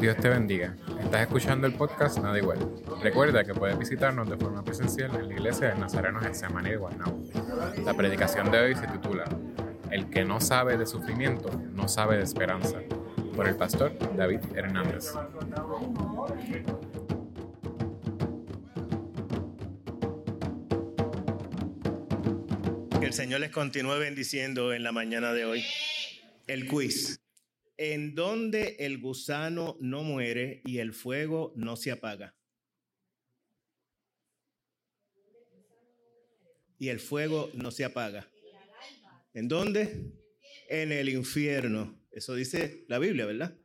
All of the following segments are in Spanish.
Dios te bendiga. Estás escuchando el podcast Nada Igual. Recuerda que puedes visitarnos de forma presencial en la iglesia de Nazarenos en Semana de. La predicación de hoy se titula El que no sabe de sufrimiento, no sabe de esperanza, por el pastor David Hernández. Que el Señor les continúe bendiciendo en la mañana de hoy. El quiz. ¿En dónde el gusano no muere y el fuego no se apaga? Y el fuego no se apaga. ¿En dónde? En el infierno. Eso dice la Biblia, ¿verdad?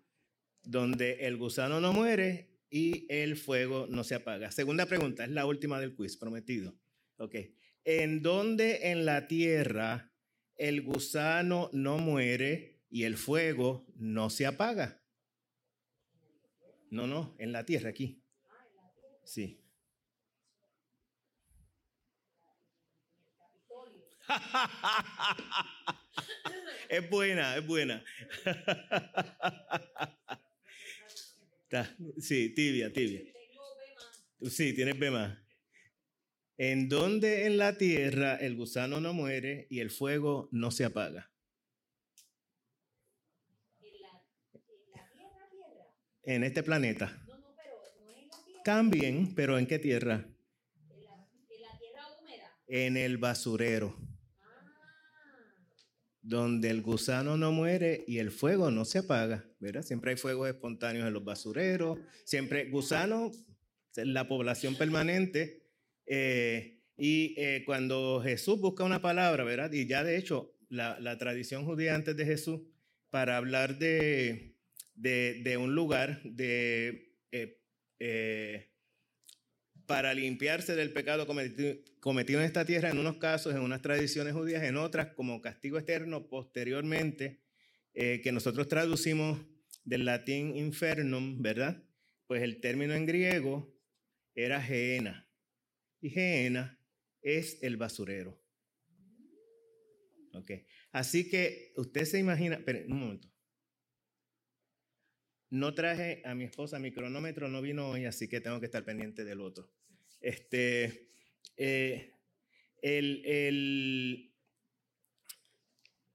Donde el gusano no muere y el fuego no se apaga. Segunda pregunta, es la última del quiz, prometido. Ok. ¿En dónde en la tierra el gusano no muere y el fuego no se apaga. No, no, en la tierra aquí. Sí. es buena, es buena. sí, tibia, tibia. Sí, tienes B más. En donde en la tierra el gusano no muere y el fuego no se apaga. En este planeta. No, pero en la tierra. También, pero ¿en qué tierra? En la, tierra húmeda. En el basurero. Donde el gusano no muere y el fuego no se apaga, ¿verdad? Siempre hay fuegos espontáneos en los basureros, siempre gusanos, la población permanente. Eh, y eh, cuando Jesús busca una palabra, ¿verdad? Y ya de hecho, la, la tradición judía antes de Jesús, para hablar de, de, un lugar de, eh, eh, para limpiarse del pecado cometido, en esta tierra, en unos casos, en unas tradiciones judías, en otras como castigo eterno posteriormente, eh, que nosotros traducimos del latín infernum, ¿verdad? Pues el término en griego era geena. Y geena es el basurero. Ok. Así que usted se imagina, pero un momento. No traje a mi esposa mi cronómetro, no vino hoy, así que tengo que estar pendiente del otro. Este, eh, el,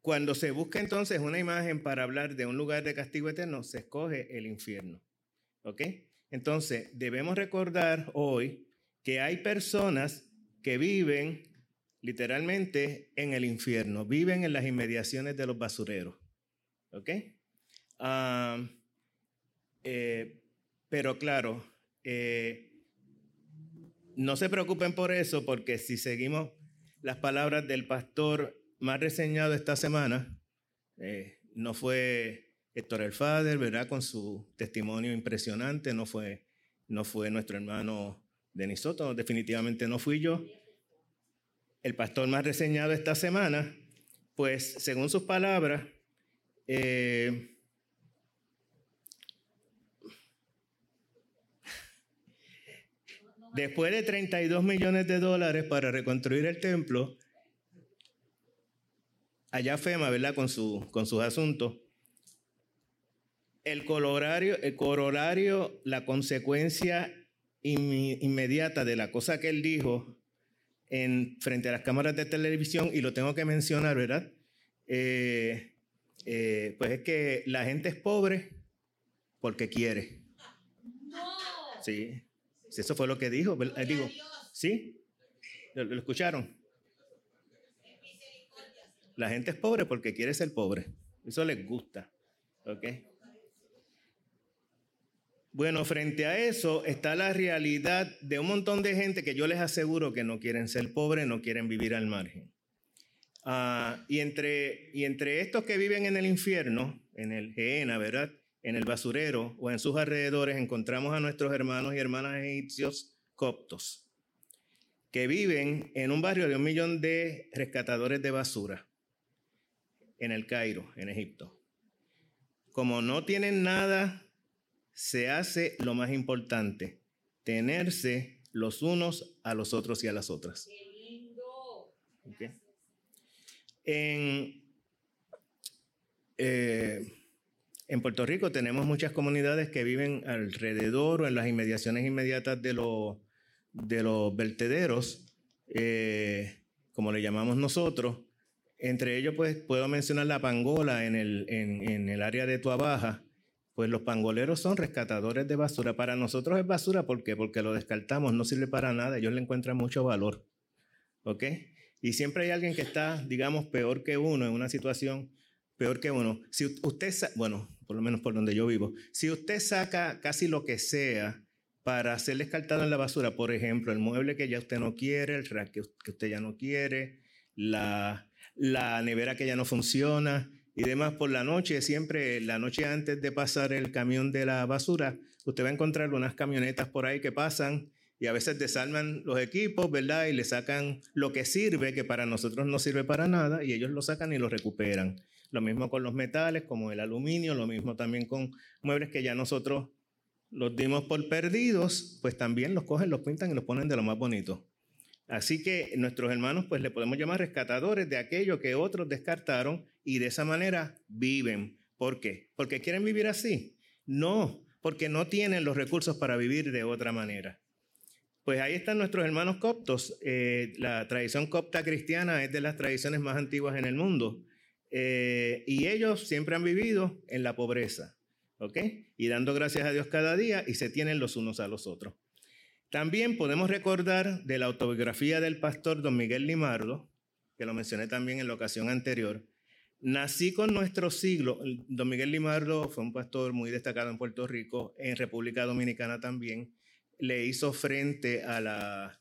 cuando se busca entonces una imagen para hablar de un lugar de castigo eterno, se escoge el infierno. ¿Ok? Entonces, debemos recordar hoy que hay personas que viven literalmente en el infierno, viven en las inmediaciones de los basureros. ¿Ok? Ah, eh, pero claro, eh, no se preocupen por eso, porque si seguimos las palabras del pastor más reseñado esta semana, eh, no fue Héctor El ¿verdad? Con su testimonio impresionante, no fue, no fue nuestro hermano Denis Soto, definitivamente no fui yo. El pastor más reseñado esta semana, pues según sus palabras, eh, Después de 32 millones de dólares para reconstruir el templo, allá FEMA, ¿verdad? Con, su, con sus asuntos. El corolario, el corolario la consecuencia inmediata de la cosa que él dijo en, frente a las cámaras de televisión, y lo tengo que mencionar, ¿verdad? Eh, eh, pues es que la gente es pobre porque quiere. Sí. Eso fue lo que dijo. Digo, ¿sí? ¿Lo, escucharon? La gente es pobre porque quiere ser pobre. Eso les gusta. ¿Ok? Bueno, frente a eso está la realidad de un montón de gente que yo les aseguro que no quieren ser pobres, no quieren vivir al margen. Ah, y, entre, y entre estos que viven en el infierno, en el Geena, ¿verdad? En el basurero o en sus alrededores encontramos a nuestros hermanos y hermanas egipcios coptos, que viven en un barrio de un millón de rescatadores de basura en el Cairo, en Egipto. Como no tienen nada, se hace lo más importante, tenerse los unos a los otros y a las otras. En, eh, En Puerto Rico tenemos muchas comunidades que viven alrededor o en las inmediaciones inmediatas de, los de los vertederos, eh, como le llamamos nosotros. Entre ellos, pues puedo mencionar la pangola en el, en, el área de Tuabaja. Pues los pangoleros son rescatadores de basura. Para nosotros es basura, ¿por qué? Porque lo descartamos, no sirve para nada, ellos le encuentran mucho valor. ¿Ok? Y siempre hay alguien que está, digamos, peor que uno en una situación peor que uno. Si usted, bueno, por lo menos por donde yo vivo, si usted saca casi lo que sea para ser descartado en la basura, por ejemplo, el mueble que ya usted no quiere, el rack que usted ya no quiere, la, la nevera que ya no funciona y demás, por la noche, siempre la noche antes de pasar el camión de la basura, usted va a encontrar unas camionetas por ahí que pasan y a veces desarman los equipos, ¿verdad? Y le sacan lo que sirve, que para nosotros no sirve para nada, y ellos lo sacan y lo recuperan. Lo mismo con los metales, como el aluminio, lo mismo también con muebles que ya nosotros los dimos por perdidos, pues también los cogen, los pintan y los ponen de lo más bonito. Así que nuestros hermanos, pues le podemos llamar rescatadores de aquello que otros descartaron y de esa manera viven. ¿Por qué? ¿Porque quieren vivir así? No, porque no tienen los recursos para vivir de otra manera. Pues ahí están nuestros hermanos coptos. Eh, la tradición copta cristiana es de las tradiciones más antiguas en el mundo. Eh, y ellos siempre han vivido en la pobreza, ¿ok? Y dando gracias a Dios cada día y se tienen los unos a los otros. También podemos recordar de la autobiografía del pastor don Miguel Limardo, que lo mencioné también en la ocasión anterior. Nací con nuestro siglo. Don Miguel Limardo fue un pastor muy destacado en Puerto Rico, en República Dominicana también. Le hizo frente a la,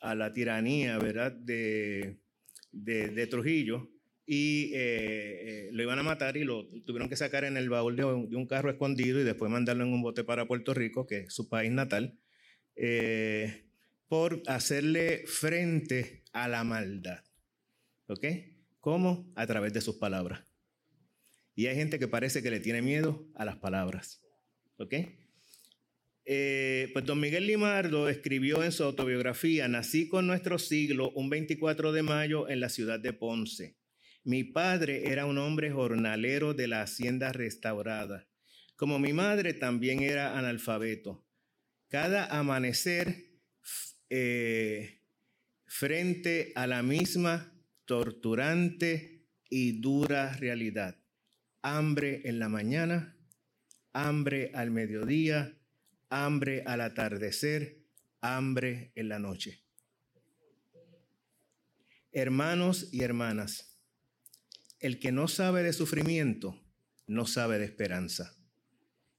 a la tiranía, ¿verdad?, de, de, de Trujillo y eh, eh, lo iban a matar y lo tuvieron que sacar en el baúl de un, carro escondido y después mandarlo en un bote para Puerto Rico, que es su país natal, eh, por hacerle frente a la maldad. ¿Ok? ¿Cómo? A través de sus palabras. Y hay gente que parece que le tiene miedo a las palabras. ¿Ok? pues don Miguel Limardo escribió en su autobiografía, nací con nuestro siglo un 24 de mayo en la ciudad de Ponce. Mi padre era un hombre jornalero de la hacienda restaurada. Como mi madre también era analfabeto. Cada amanecer eh, frente a la misma torturante y dura realidad. Hambre en la mañana, hambre al mediodía, hambre al atardecer, hambre en la noche. Hermanos y hermanas, el que no sabe de sufrimiento, no sabe de esperanza.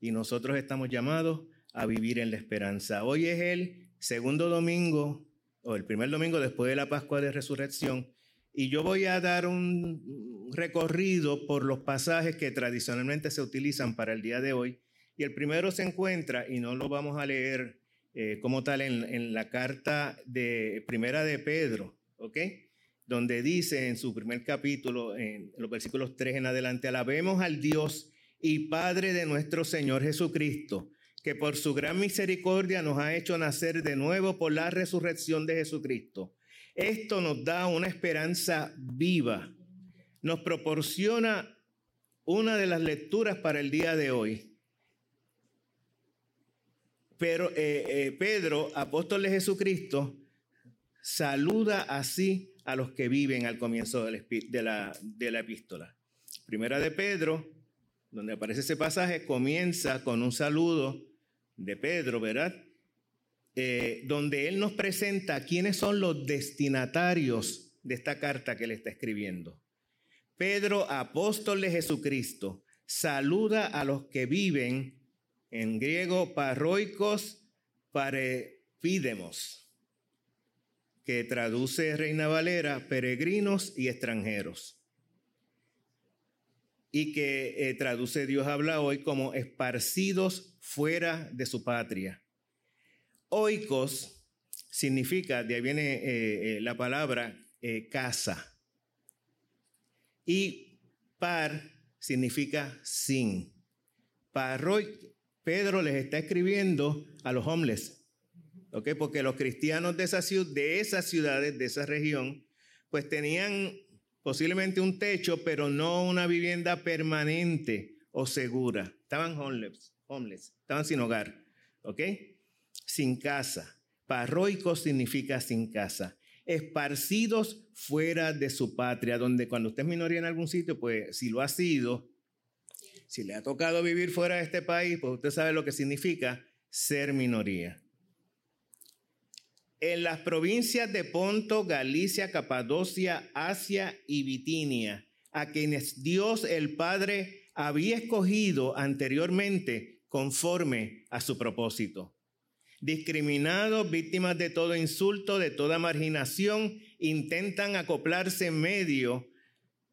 Y nosotros estamos llamados a vivir en la esperanza. Hoy es el segundo domingo, o el primer domingo después de la Pascua de Resurrección, y yo voy a dar un recorrido por los pasajes que tradicionalmente se utilizan para el día de hoy. Y el primero se encuentra, y no lo vamos a leer eh, como tal, en, en, la carta de primera de Pedro, ¿ok? Donde dice en su primer capítulo, en los versículos 3 en adelante, alabemos al Dios y Padre de nuestro Señor Jesucristo, que por su gran misericordia nos ha hecho nacer de nuevo por la resurrección de Jesucristo. Esto nos da una esperanza viva, nos proporciona una de las lecturas para el día de hoy. Pero eh, eh, Pedro, apóstol de Jesucristo, saluda así a los que viven al comienzo de la, epístola. Primera de Pedro, donde aparece ese pasaje, comienza con un saludo de Pedro, ¿verdad? Eh, donde él nos presenta quiénes son los destinatarios de esta carta que él está escribiendo. Pedro, apóstol de Jesucristo, saluda a los que viven, en griego, parroicos parepídemos que traduce Reina Valera, peregrinos y extranjeros. Y que eh, traduce Dios habla hoy como esparcidos fuera de su patria. Oikos significa, de ahí viene eh, eh, la palabra casa. Y par significa sin. Parroy, Pedro les está escribiendo a los hombres, porque los cristianos de, de esas ciudades, de esa región, pues tenían posiblemente un techo, pero no una vivienda permanente o segura. Estaban homeless, homeless estaban sin hogar, ¿ok? Sin casa. Parroicos significa sin casa. Esparcidos fuera de su patria, donde cuando usted es minoría en algún sitio, pues si lo ha sido, si le ha tocado vivir fuera de este país, pues usted sabe lo que significa ser minoría. En las provincias de Ponto, Galicia, Capadocia, Asia y Bitinia, a quienes Dios el Padre había escogido anteriormente conforme a su propósito discriminados, víctimas de todo insulto, de toda marginación, intentan acoplarse en medio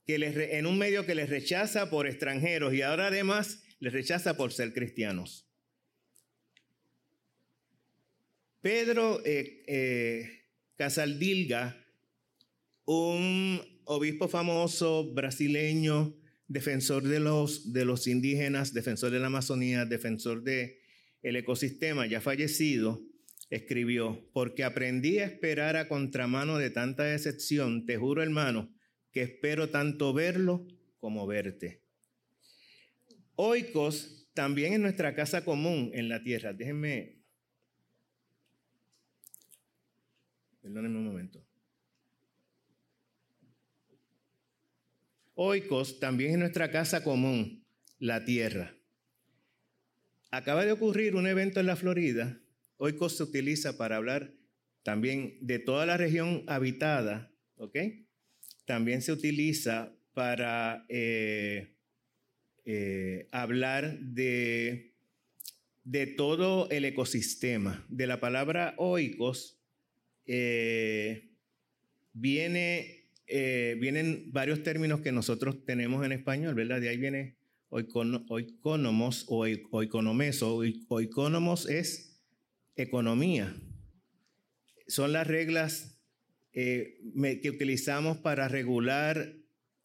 que les, en un medio que les rechaza por extranjeros y ahora además les rechaza por ser cristianos. Pedro eh, eh, Casaldilga, un obispo famoso brasileño, defensor de los, de los indígenas, defensor de la Amazonía, defensor de el ecosistema ya fallecido, escribió, porque aprendí a esperar a contramano de tanta decepción, te juro hermano, que espero tanto verlo como verte. Oikos también en nuestra casa común en la tierra. Déjenme, perdónenme un momento. Oikos también en nuestra casa común, la tierra. Acaba de ocurrir un evento en la Florida. Hoy se utiliza para hablar también de toda la región habitada, ¿ok? También se utiliza para eh, eh, hablar de, de todo el ecosistema. De la palabra oikos eh, viene, vienen varios términos que nosotros tenemos en español, ¿verdad? De ahí viene oikonomos o oikonomeso. Oikonomos es economía. Son las reglas eh, que utilizamos para regular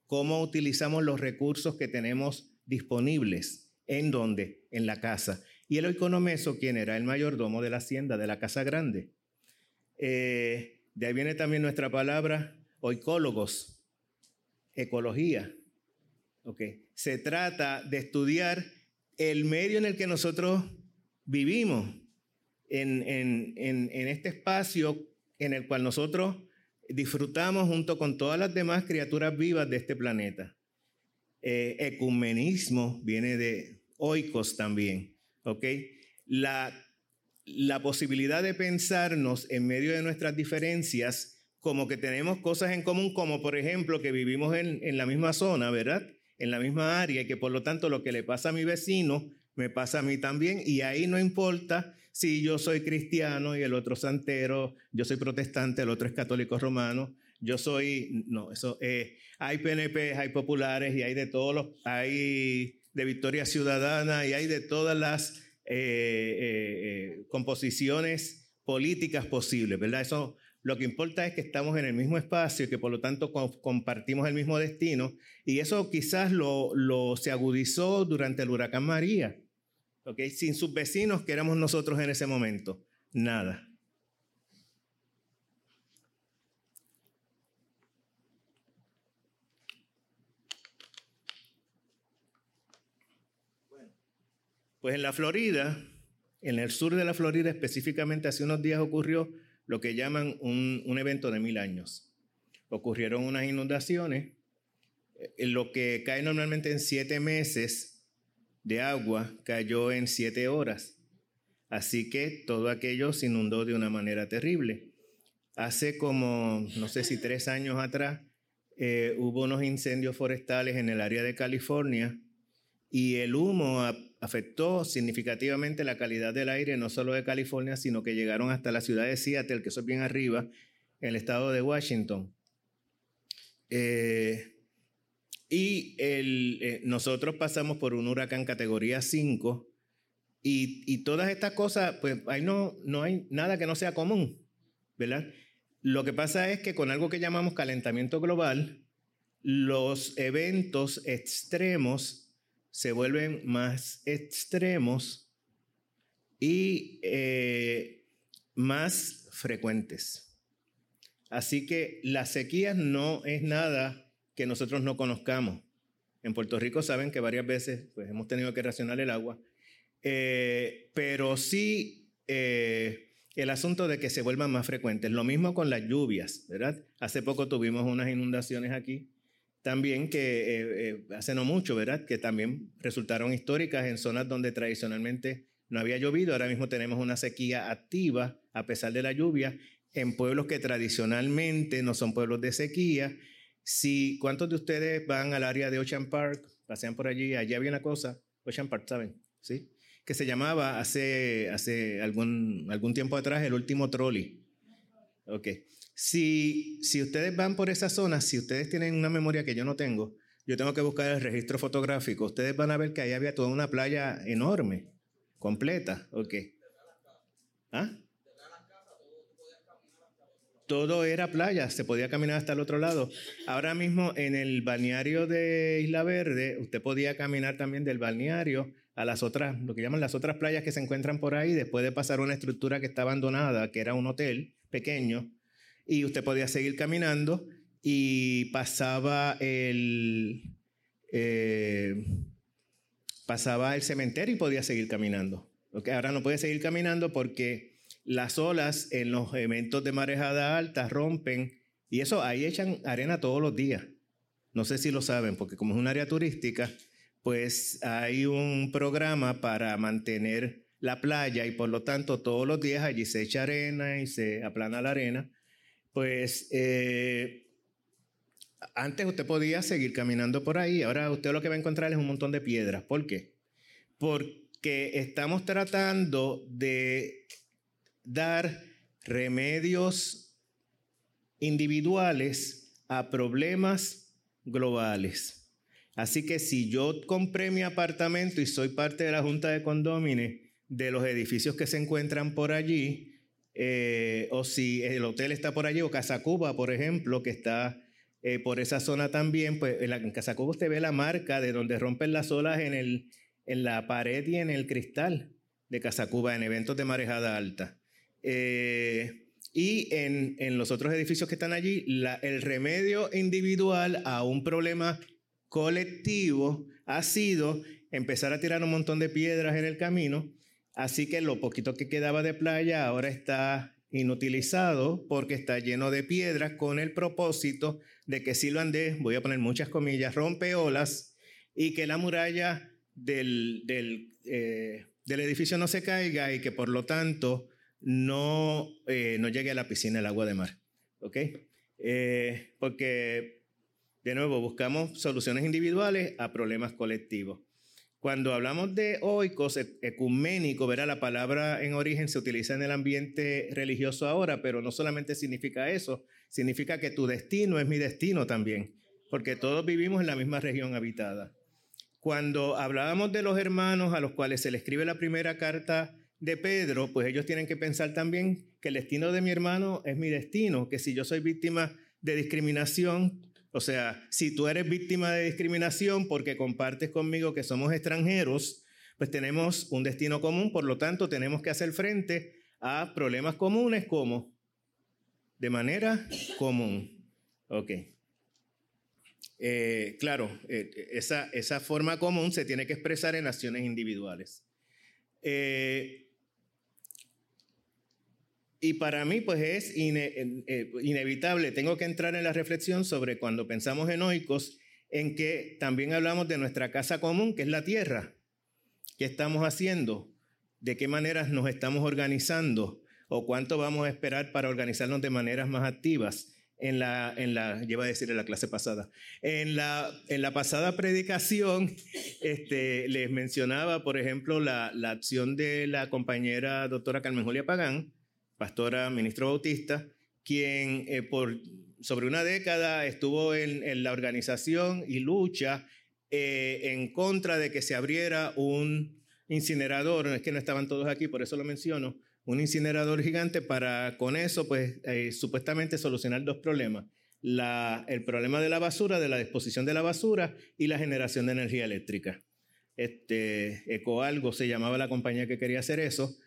cómo utilizamos los recursos que tenemos disponibles. ¿En dónde? En la casa. Y el oikonomeso, quien era el mayordomo de la hacienda de la casa grande. Eh, de ahí viene también nuestra palabra oicólogos, ecología. Okay. Se trata de estudiar el medio en el que nosotros vivimos, en, este espacio en el cual nosotros disfrutamos junto con todas las demás criaturas vivas de este planeta. Eh, ecumenismo viene de oikos también, ¿ok? La, la posibilidad de pensarnos en medio de nuestras diferencias como que tenemos cosas en común, como por ejemplo que vivimos en, en la misma zona, ¿verdad? en la misma área y que por lo tanto lo que le pasa a mi vecino me pasa a mí también y ahí no importa si yo soy cristiano y el otro santero, yo soy protestante, el otro es católico romano, yo soy, no, eso, eh, hay PNP, hay populares y hay de todos los, hay de Victoria Ciudadana y hay de todas las eh, eh, composiciones políticas posibles, ¿verdad? Eso lo que importa es que estamos en el mismo espacio y que por lo tanto compartimos el mismo destino. Y eso quizás lo, se agudizó durante el huracán María. ¿okay? Sin sus vecinos, que éramos nosotros en ese momento. Nada. Pues en la Florida, en el sur de la Florida específicamente, hace unos días ocurrió lo que llaman un, evento de mil años. Ocurrieron unas inundaciones, eh, lo que cae normalmente en siete meses de agua cayó en siete horas. Así que todo aquello se inundó de una manera terrible. Hace como, no sé si tres años atrás, eh, hubo unos incendios forestales en el área de California y el humo afectó significativamente la calidad del aire no solo de California, sino que llegaron hasta la ciudad de Seattle, que eso es bien arriba, en el estado de Washington. Eh, y eh, nosotros pasamos por un huracán categoría 5 y, todas estas cosas, pues ahí no, no hay nada que no sea común, ¿verdad? Lo que pasa es que con algo que llamamos calentamiento global, los eventos extremos se vuelven más extremos y eh, más frecuentes. Así que las sequías no es nada que nosotros no conozcamos. En Puerto Rico saben que varias veces pues, hemos tenido que racionar el agua, eh, pero sí eh, el asunto de que se vuelvan más frecuentes. Lo mismo con las lluvias, ¿verdad? Hace poco tuvimos unas inundaciones aquí, también que hace no mucho, ¿verdad? Que también resultaron históricas en zonas donde tradicionalmente no había llovido, ahora mismo tenemos una sequía activa a pesar de la lluvia en pueblos que tradicionalmente no son pueblos de sequía. Si, ¿Cuántos de ustedes van al área de Ocean Park? Pasean por allí, allí había una cosa, Ocean Park, ¿saben? ¿Sí? Que se llamaba hace, hace algún, algún tiempo atrás el último trolley. Ok. Si, si ustedes van por esa zona, si ustedes tienen una memoria que yo no tengo, yo tengo que buscar el registro fotográfico. Ustedes van a ver que ahí había toda una playa enorme, completa. Ok. ¿Ah? todo era playa, se podía caminar hasta el otro lado. Ahora mismo en el balneario de Isla Verde, usted podía caminar también del balneario a las otras, lo que llaman las otras playas que se encuentran por ahí, después de pasar una estructura que está abandonada, que era un hotel pequeño, y usted podía seguir caminando y pasaba el... Eh, pasaba el cementerio y podía seguir caminando. Ahora no puede seguir caminando porque las olas en los eventos de marejada alta rompen y eso ahí echan arena todos los días. No sé si lo saben, porque como es un área turística, pues hay un programa para mantener la playa y por lo tanto todos los días allí se echa arena y se aplana la arena. Pues eh, antes usted podía seguir caminando por ahí, ahora usted lo que va a encontrar es un montón de piedras. ¿Por qué? Porque estamos tratando de dar remedios individuales a problemas globales. Así que si yo compré mi apartamento y soy parte de la Junta de Condómines de los edificios que se encuentran por allí, eh, o si el hotel está por allí, o Casa Cuba, por ejemplo, que está eh, por esa zona también, pues en, en Casa Cuba usted ve la marca de donde rompen las olas en, el, en la pared y en el cristal de Casa Cuba en eventos de marejada alta. Eh, y en, en, los otros edificios que están allí, el remedio individual a un problema colectivo ha sido empezar a tirar un montón de piedras en el camino, así que lo poquito que quedaba de playa ahora está inutilizado porque está lleno de piedras con el propósito de que si lo andé, voy a poner muchas comillas, rompe olas y que la muralla del, del, eh, del edificio no se caiga y que por lo tanto no, eh, no llegue a la piscina el agua de mar. ¿Ok? Eh, porque, de nuevo, buscamos soluciones individuales a problemas colectivos. Cuando hablamos de oikos, e, ecuménico, verá, la palabra en origen se utiliza en el ambiente religioso ahora, pero no solamente significa eso, significa que tu destino es mi destino también, porque todos vivimos en la misma región habitada. Cuando hablábamos de los hermanos a los cuales se le escribe la primera carta de Pedro, pues ellos tienen que pensar también que el destino de mi hermano es mi destino, que si yo soy víctima de discriminación, o sea, si tú eres víctima de discriminación porque compartes conmigo que somos extranjeros, pues tenemos un destino común, por lo tanto tenemos que hacer frente a problemas comunes como de manera común. Ok. Eh, claro, eh, esa, esa forma común se tiene que expresar en acciones individuales. Eh, y para mí, pues es eh, inevitable, tengo que entrar en la reflexión sobre cuando pensamos en oicos, en que también hablamos de nuestra casa común, que es la tierra. ¿Qué estamos haciendo? ¿De qué maneras nos estamos organizando? ¿O cuánto vamos a esperar para organizarnos de maneras más activas? En la, en la, lleva a decir en la clase pasada, en la, en la pasada predicación este, les mencionaba, por ejemplo, la, la acción de la compañera doctora Carmen Julia Pagán, pastora ministro Bautista, quien eh, por sobre una década estuvo en, la organización y lucha eh, en contra de que se abriera un incinerador, es que no estaban todos aquí, por eso lo menciono, un incinerador gigante para con eso, pues eh, supuestamente solucionar dos problemas. El problema de la basura, de la disposición de la basura y la generación de energía eléctrica. Este, Ecoalgo se llamaba la compañía que quería hacer eso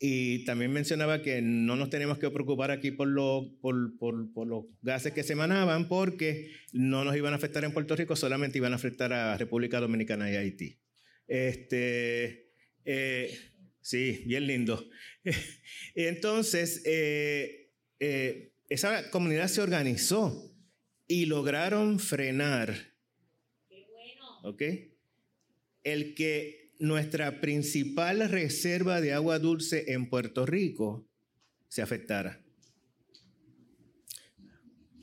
Y también mencionaba que no nos tenemos que preocupar aquí por, por, por, por, los gases que se emanaban porque no nos iban a afectar en Puerto Rico, solamente iban a afectar a República Dominicana y Haití. Este, eh, sí, bien lindo. Entonces, eh, eh, esa comunidad se organizó y lograron frenar. Qué bueno. ¿Ok? El que nuestra principal reserva de agua dulce en Puerto Rico se afectara.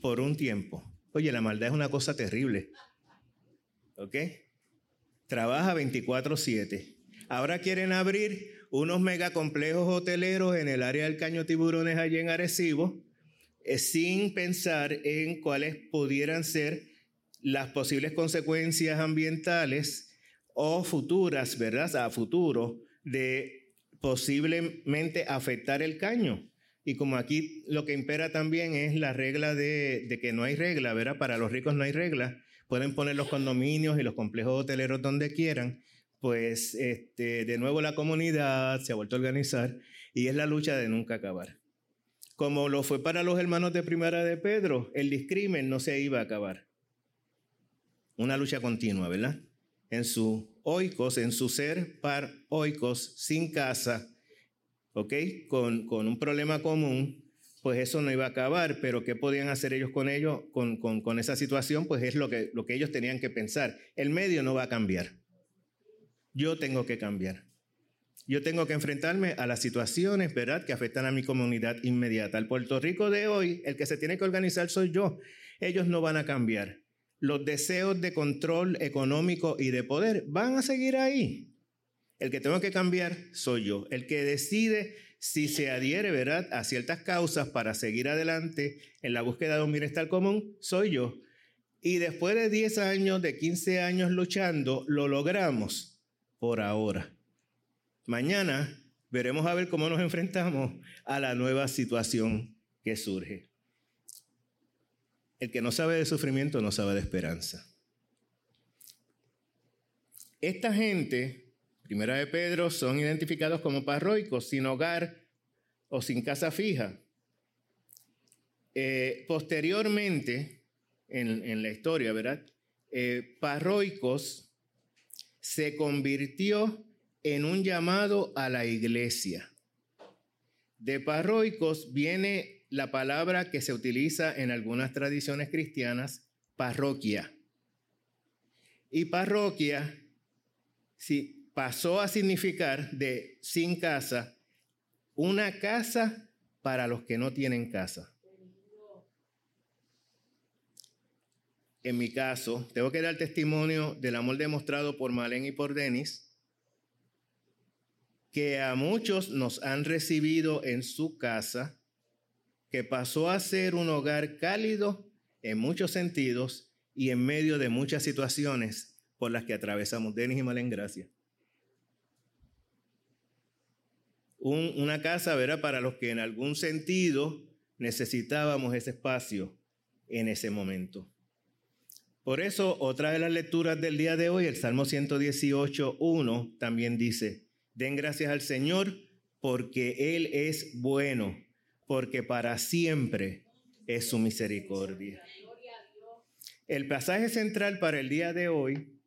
Por un tiempo. Oye, la maldad es una cosa terrible. ¿Ok? Trabaja 24/7. Ahora quieren abrir unos megacomplejos hoteleros en el área del Caño Tiburones allí en Arecibo, eh, sin pensar en cuáles pudieran ser las posibles consecuencias ambientales o futuras, ¿verdad? A futuro de posiblemente afectar el caño. Y como aquí lo que impera también es la regla de, que no hay regla, ¿verdad? Para los ricos no hay regla. Pueden poner los condominios y los complejos hoteleros donde quieran. Pues este, de nuevo la comunidad se ha vuelto a organizar y es la lucha de nunca acabar. Como lo fue para los hermanos de Primera de Pedro, el discrimen no se iba a acabar. Una lucha continua, ¿verdad? En su oikos, en su ser par oikos, sin casa, ¿ok? Con, con, un problema común, pues eso no iba a acabar, pero ¿qué podían hacer ellos con ello, con, con, con esa situación? Pues es lo que, lo que ellos tenían que pensar. El medio no va a cambiar. Yo tengo que cambiar. Yo tengo que enfrentarme a las situaciones, ¿verdad?, que afectan a mi comunidad inmediata. El Puerto Rico de hoy, el que se tiene que organizar soy yo. Ellos no van a cambiar los deseos de control económico y de poder van a seguir ahí. El que tengo que cambiar soy yo. El que decide si se adhiere, ¿verdad?, a ciertas causas para seguir adelante en la búsqueda de un bienestar común, soy yo. Y después de 10 años, de 15 años luchando, lo logramos por ahora. Mañana veremos a ver cómo nos enfrentamos a la nueva situación que surge. El que no sabe de sufrimiento no sabe de esperanza. Esta gente, primera de Pedro, son identificados como parroicos, sin hogar o sin casa fija. Eh, posteriormente, en, la historia, ¿verdad? Eh, parroicos se convirtió en un llamado a la iglesia. De parroicos viene la palabra que se utiliza en algunas tradiciones cristianas, parroquia. Y parroquia si pasó a significar de sin casa, una casa para los que no tienen casa. En mi caso, tengo que dar testimonio del amor demostrado por Malén y por Denis, que a muchos nos han recibido en su casa que pasó a ser un hogar cálido en muchos sentidos y en medio de muchas situaciones por las que atravesamos. Denis y Malen, gracias. una casa, ¿verdad? Para los que en algún sentido necesitábamos ese espacio en ese momento. Por eso, otra de las lecturas del día de hoy, el Salmo 118, 1, también dice, den gracias al Señor porque Él es bueno porque para siempre es su misericordia. El pasaje central para el día de hoy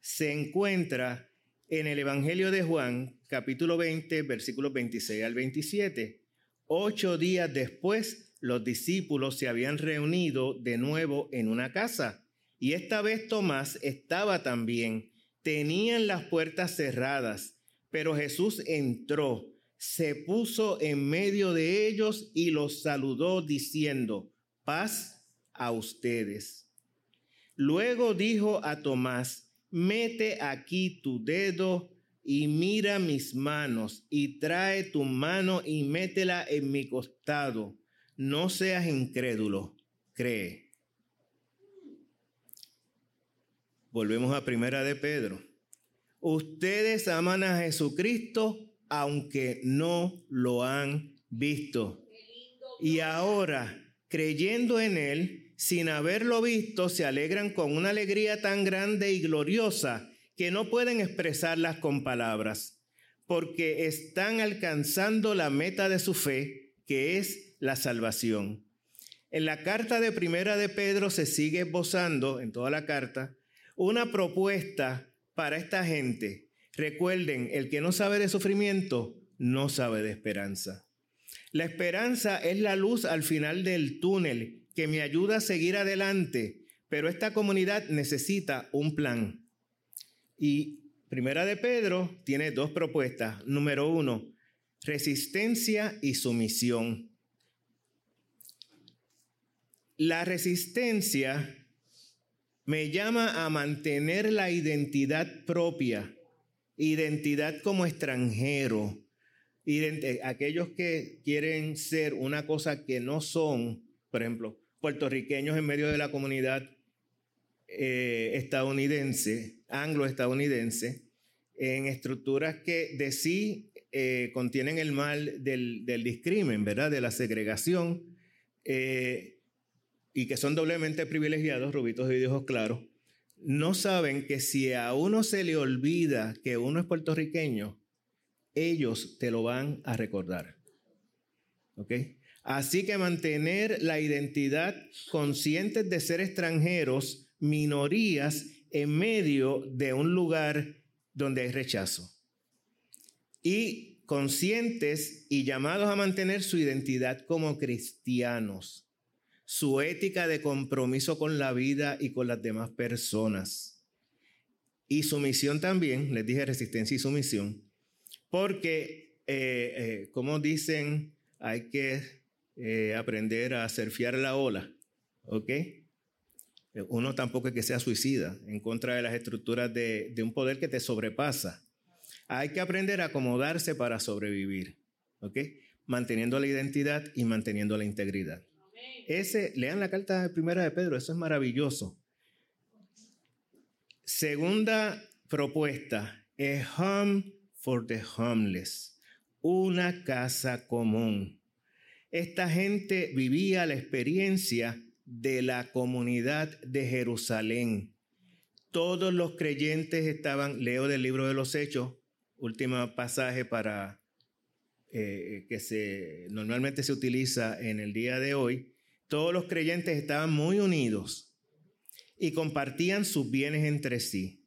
se encuentra en el Evangelio de Juan, capítulo 20, versículos 26 al 27. Ocho días después, los discípulos se habían reunido de nuevo en una casa y esta vez Tomás estaba también. Tenían las puertas cerradas, pero Jesús entró se puso en medio de ellos y los saludó diciendo, paz a ustedes. Luego dijo a Tomás, mete aquí tu dedo y mira mis manos y trae tu mano y métela en mi costado. No seas incrédulo, cree. Volvemos a primera de Pedro. Ustedes aman a Jesucristo aunque no lo han visto. Y ahora, creyendo en Él, sin haberlo visto, se alegran con una alegría tan grande y gloriosa que no pueden expresarlas con palabras. porque están alcanzando la meta de su fe, que es la salvación. En la carta de primera de Pedro se sigue esbozando, en toda la carta, una propuesta para esta gente. Recuerden, el que no sabe de sufrimiento, no sabe de esperanza. La esperanza es la luz al final del túnel que me ayuda a seguir adelante, pero esta comunidad necesita un plan. Y Primera de Pedro tiene dos propuestas. Número uno, resistencia y sumisión. La resistencia me llama a mantener la identidad propia, identidad como extranjero, aquellos que quieren ser una cosa que no son, por ejemplo, puertorriqueños en medio de la comunidad eh, estadounidense, anglo-estadounidense, en estructuras que de sí eh, contienen el mal del, discrimen, ¿verdad? De la segregación, eh, y que son doblemente privilegiados, rubitos y ojos claros, no saben que si a uno se le olvida que uno es puertorriqueño, ellos te lo van a recordar. ¿Ok? Así que mantener la identidad conscientes de ser extranjeros, minorías, en medio de un lugar donde hay rechazo. Y conscientes y llamados a mantener su identidad como cristianos, su ética de compromiso con la vida y con las demás personas. Y su misión también, les dije resistencia y sumisión, porque, eh, eh, como dicen, hay que eh, aprender a surfear la ola, ¿ok? Uno tampoco es que sea suicida en contra de las estructuras de, un poder que te sobrepasa. Hay que aprender a acomodarse para sobrevivir, ¿ok? Manteniendo la identidad y manteniendo la integridad. Ese, lean la carta primera de Pedro, eso es maravilloso. Segunda propuesta, a home for the homeless, una casa común. Esta gente vivía la experiencia de la comunidad de Jerusalén. Todos los creyentes estaban, leo del libro de los Hechos, último pasaje para eh, que se normalmente se utiliza en el día de hoy. Todos los creyentes estaban muy unidos y compartían sus bienes entre sí.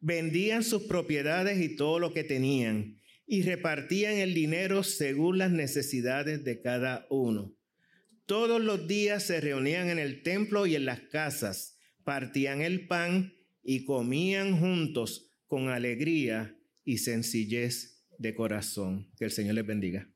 Vendían sus propiedades y todo lo que tenían y repartían el dinero según las necesidades de cada uno. Todos los días se reunían en el templo y en las casas, partían el pan y comían juntos con alegría y sencillez de corazón. Que el Señor les bendiga.